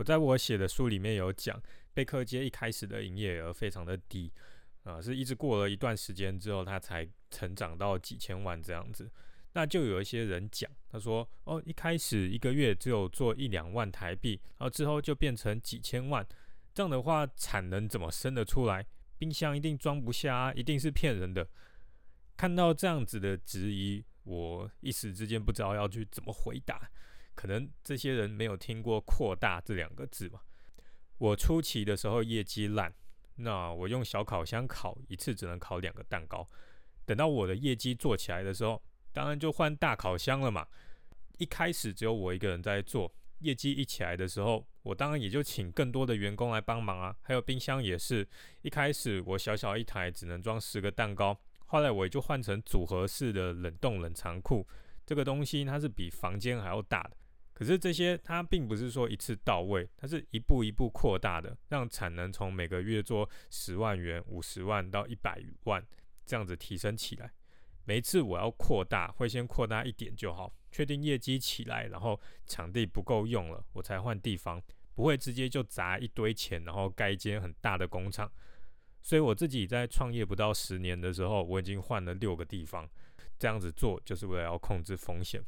我在我写的书里面有讲，贝克街一开始的营业额非常的低，啊，是一直过了一段时间之后，它才成长到几千万这样子。那就有一些人讲，他说，哦，一开始一个月只有做一两万台币，然后之后就变成几千万，这样的话产能怎么生得出来？冰箱一定装不下啊，一定是骗人的。看到这样子的质疑，我一时之间不知道要去怎么回答。可能这些人没有听过“扩大”这两个字嘛？我初期的时候业绩烂，那我用小烤箱烤一次只能烤两个蛋糕。等到我的业绩做起来的时候，当然就换大烤箱了嘛。一开始只有我一个人在做，业绩一起来的时候，我当然也就请更多的员工来帮忙啊。还有冰箱也是，一开始我小小一台只能装十个蛋糕，后来我也就换成组合式的冷冻冷藏库。这个东西它是比房间还要大的，可是这些它并不是说一次到位，它是一步一步扩大的，让产能从每个月做十万元、五十万到一百万这样子提升起来。每一次我要扩大，会先扩大一点就好，确定业绩起来，然后场地不够用了，我才换地方，不会直接就砸一堆钱，然后盖一间很大的工厂。所以我自己在创业不到十年的时候，我已经换了六个地方。这样子做就是为了要控制风险。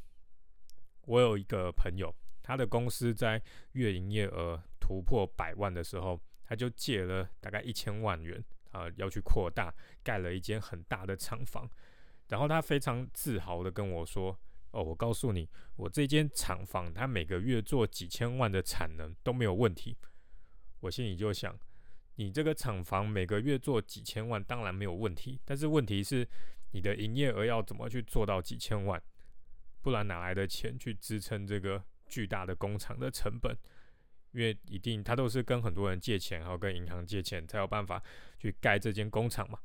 我有一个朋友，他的公司在月营业额突破百万的时候，他就借了大概一千万元啊，要去扩大，盖了一间很大的厂房。然后他非常自豪的跟我说：“哦，我告诉你，我这间厂房，它每个月做几千万的产能都没有问题。”我心里就想。你这个厂房每个月做几千万，当然没有问题。但是问题是，你的营业额要怎么去做到几千万？不然哪来的钱去支撑这个巨大的工厂的成本？因为一定他都是跟很多人借钱，还有跟银行借钱，才有办法去盖这间工厂嘛。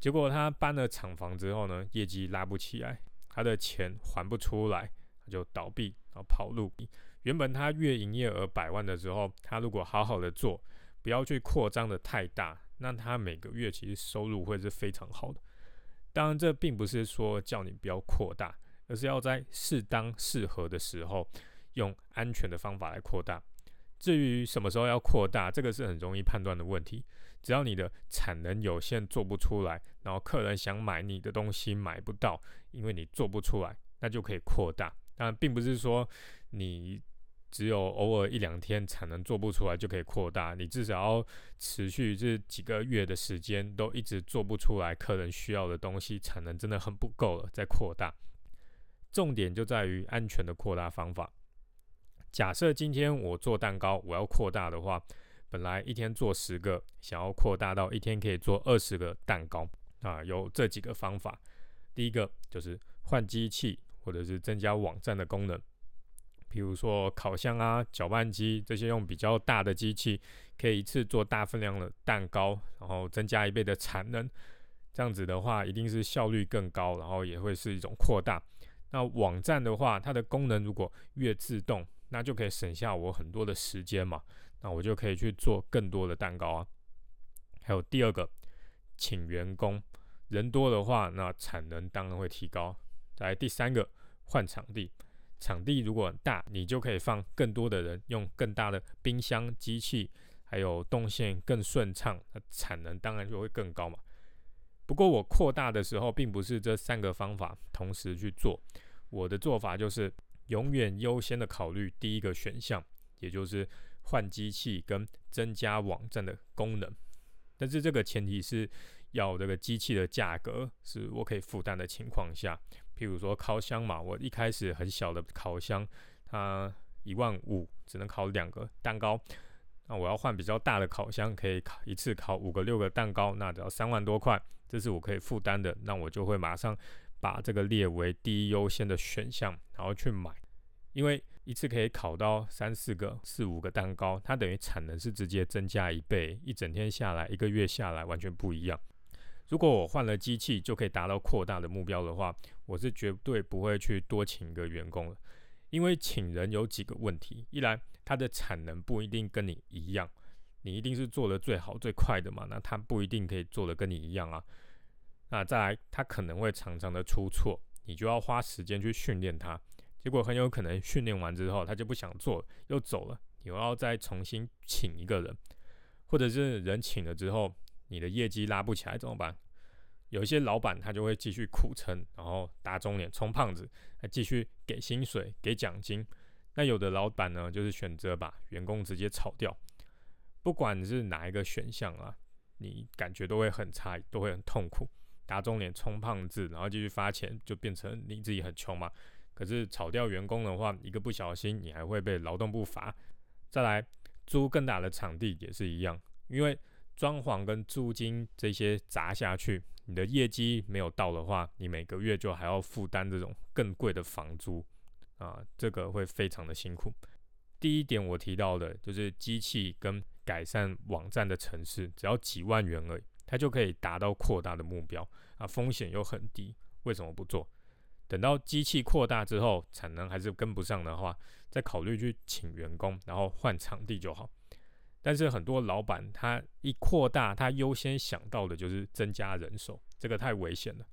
结果他搬了厂房之后呢，业绩拉不起来，他的钱还不出来，他就倒闭，然后跑路。原本他月营业额百万的时候，他如果好好的做。不要去扩张的太大，那他每个月其实收入会是非常好的。当然，这并不是说叫你不要扩大，而是要在适当适合的时候，用安全的方法来扩大。至于什么时候要扩大，这个是很容易判断的问题。只要你的产能有限，做不出来，然后客人想买你的东西买不到，因为你做不出来，那就可以扩大。当然，并不是说你。只有偶尔一两天产能做不出来就可以扩大，你至少要持续这几个月的时间都一直做不出来客人需要的东西，产能真的很不够了再扩大。重点就在于安全的扩大方法。假设今天我做蛋糕，我要扩大的话，本来一天做十个，想要扩大到一天可以做二十个蛋糕啊，有这几个方法。第一个就是换机器，或者是增加网站的功能。比如说烤箱啊、搅拌机这些，用比较大的机器，可以一次做大分量的蛋糕，然后增加一倍的产能。这样子的话，一定是效率更高，然后也会是一种扩大。那网站的话，它的功能如果越自动，那就可以省下我很多的时间嘛。那我就可以去做更多的蛋糕啊。还有第二个，请员工，人多的话，那产能当然会提高。来第三个，换场地。场地如果大，你就可以放更多的人，用更大的冰箱、机器，还有动线更顺畅，那产能当然就会更高嘛。不过我扩大的时候，并不是这三个方法同时去做，我的做法就是永远优先的考虑第一个选项，也就是换机器跟增加网站的功能。但是这个前提是要这个机器的价格是我可以负担的情况下。譬如说烤箱嘛，我一开始很小的烤箱，它一万五只能烤两个蛋糕，那我要换比较大的烤箱，可以烤一次烤五个六个蛋糕，那只要三万多块，这是我可以负担的，那我就会马上把这个列为第一优先的选项，然后去买，因为一次可以烤到三四个、四五个蛋糕，它等于产能是直接增加一倍，一整天下来，一个月下来完全不一样。如果我换了机器就可以达到扩大的目标的话，我是绝对不会去多请一个员工了，因为请人有几个问题：一来他的产能不一定跟你一样，你一定是做的最好最快的嘛，那他不一定可以做的跟你一样啊。那再来，他可能会常常的出错，你就要花时间去训练他，结果很有可能训练完之后他就不想做又走了，你要再重新请一个人，或者是人请了之后，你的业绩拉不起来怎么办？有一些老板他就会继续苦撑，然后打肿脸充胖子，还继续给薪水、给奖金。那有的老板呢，就是选择把员工直接炒掉。不管是哪一个选项啊，你感觉都会很差，都会很痛苦。打肿脸充胖子，然后继续发钱，就变成你自己很穷嘛。可是炒掉员工的话，一个不小心，你还会被劳动部罚。再来租更大的场地也是一样，因为装潢跟租金这些砸下去。你的业绩没有到的话，你每个月就还要负担这种更贵的房租啊，这个会非常的辛苦。第一点我提到的就是机器跟改善网站的城市，只要几万元而已，它就可以达到扩大的目标啊，风险又很低，为什么不做？等到机器扩大之后，产能还是跟不上的话，再考虑去请员工，然后换场地就好。但是很多老板他一扩大，他优先想到的就是增加人手，这个太危险了。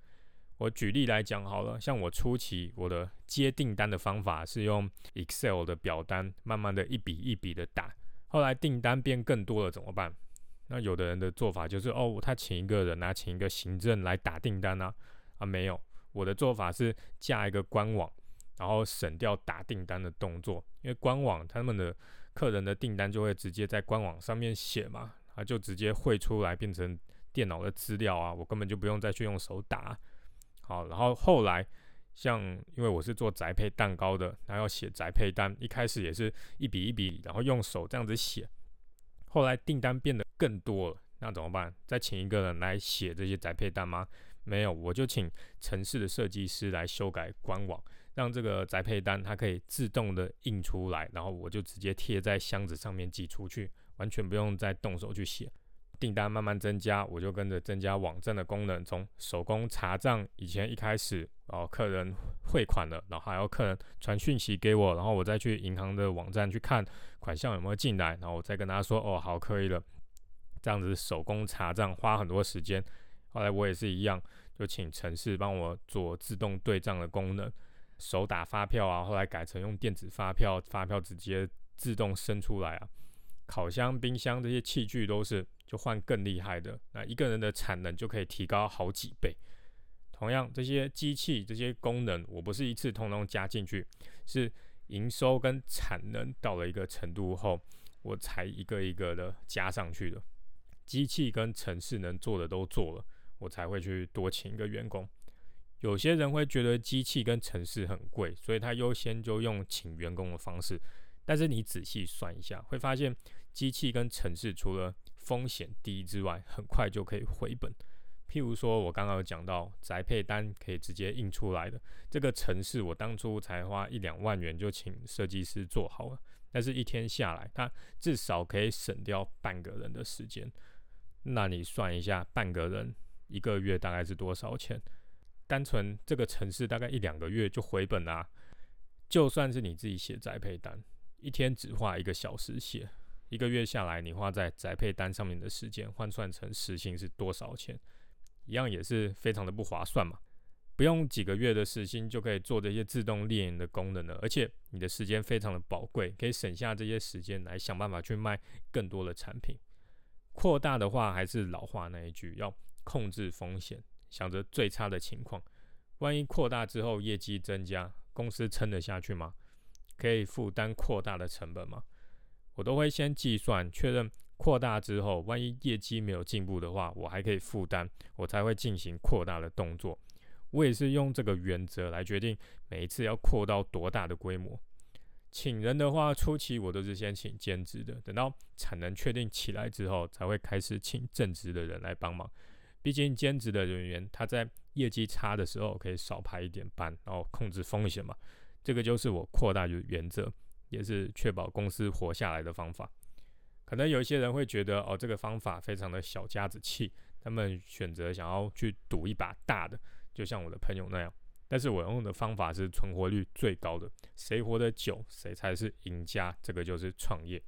我举例来讲好了，像我初期我的接订单的方法是用 Excel 的表单，慢慢的一笔一笔的打。后来订单变更多了怎么办？那有的人的做法就是哦，他请一个人啊，请一个行政来打订单啊啊没有，我的做法是架一个官网，然后省掉打订单的动作，因为官网他们的。客人的订单就会直接在官网上面写嘛，他就直接汇出来变成电脑的资料啊，我根本就不用再去用手打。好，然后后来像因为我是做宅配蛋糕的，然后写宅配单，一开始也是一笔一笔，然后用手这样子写。后来订单变得更多了，那怎么办？再请一个人来写这些宅配单吗？没有，我就请城市的设计师来修改官网。让这个宅配单它可以自动的印出来，然后我就直接贴在箱子上面寄出去，完全不用再动手去写。订单慢慢增加，我就跟着增加网站的功能，从手工查账，以前一开始哦客人汇款了，然后还要客人传讯息给我，然后我再去银行的网站去看款项有没有进来，然后我再跟他说哦好可以了，这样子手工查账花很多时间。后来我也是一样，就请城市帮我做自动对账的功能。手打发票啊，后来改成用电子发票，发票直接自动生出来啊。烤箱、冰箱这些器具都是就换更厉害的，那一个人的产能就可以提高好几倍。同样，这些机器这些功能，我不是一次通通加进去，是营收跟产能到了一个程度后，我才一个一个的加上去的。机器跟城市能做的都做了，我才会去多请一个员工。有些人会觉得机器跟城市很贵，所以他优先就用请员工的方式。但是你仔细算一下，会发现机器跟城市除了风险低之外，很快就可以回本。譬如说，我刚刚有讲到宅配单可以直接印出来的这个城市，我当初才花一两万元就请设计师做好了，但是一天下来，他至少可以省掉半个人的时间。那你算一下，半个人一个月大概是多少钱？单纯这个城市大概一两个月就回本啦。就算是你自己写宅配单，一天只花一个小时写，一个月下来你花在宅配单上面的时间换算成时薪是多少钱？一样也是非常的不划算嘛。不用几个月的时薪就可以做这些自动列印的功能了，而且你的时间非常的宝贵，可以省下这些时间来想办法去卖更多的产品。扩大的话还是老话那一句，要控制风险。想着最差的情况，万一扩大之后业绩增加，公司撑得下去吗？可以负担扩大的成本吗？我都会先计算确认扩大之后，万一业绩没有进步的话，我还可以负担，我才会进行扩大的动作。我也是用这个原则来决定每一次要扩到多大的规模。请人的话，初期我都是先请兼职的，等到产能确定起来之后，才会开始请正职的人来帮忙。毕竟兼职的人员，他在业绩差的时候可以少排一点班，然后控制风险嘛。这个就是我扩大的原则，也是确保公司活下来的方法。可能有一些人会觉得，哦，这个方法非常的小家子气，他们选择想要去赌一把大的，就像我的朋友那样。但是我用的方法是存活率最高的，谁活得久，谁才是赢家。这个就是创业。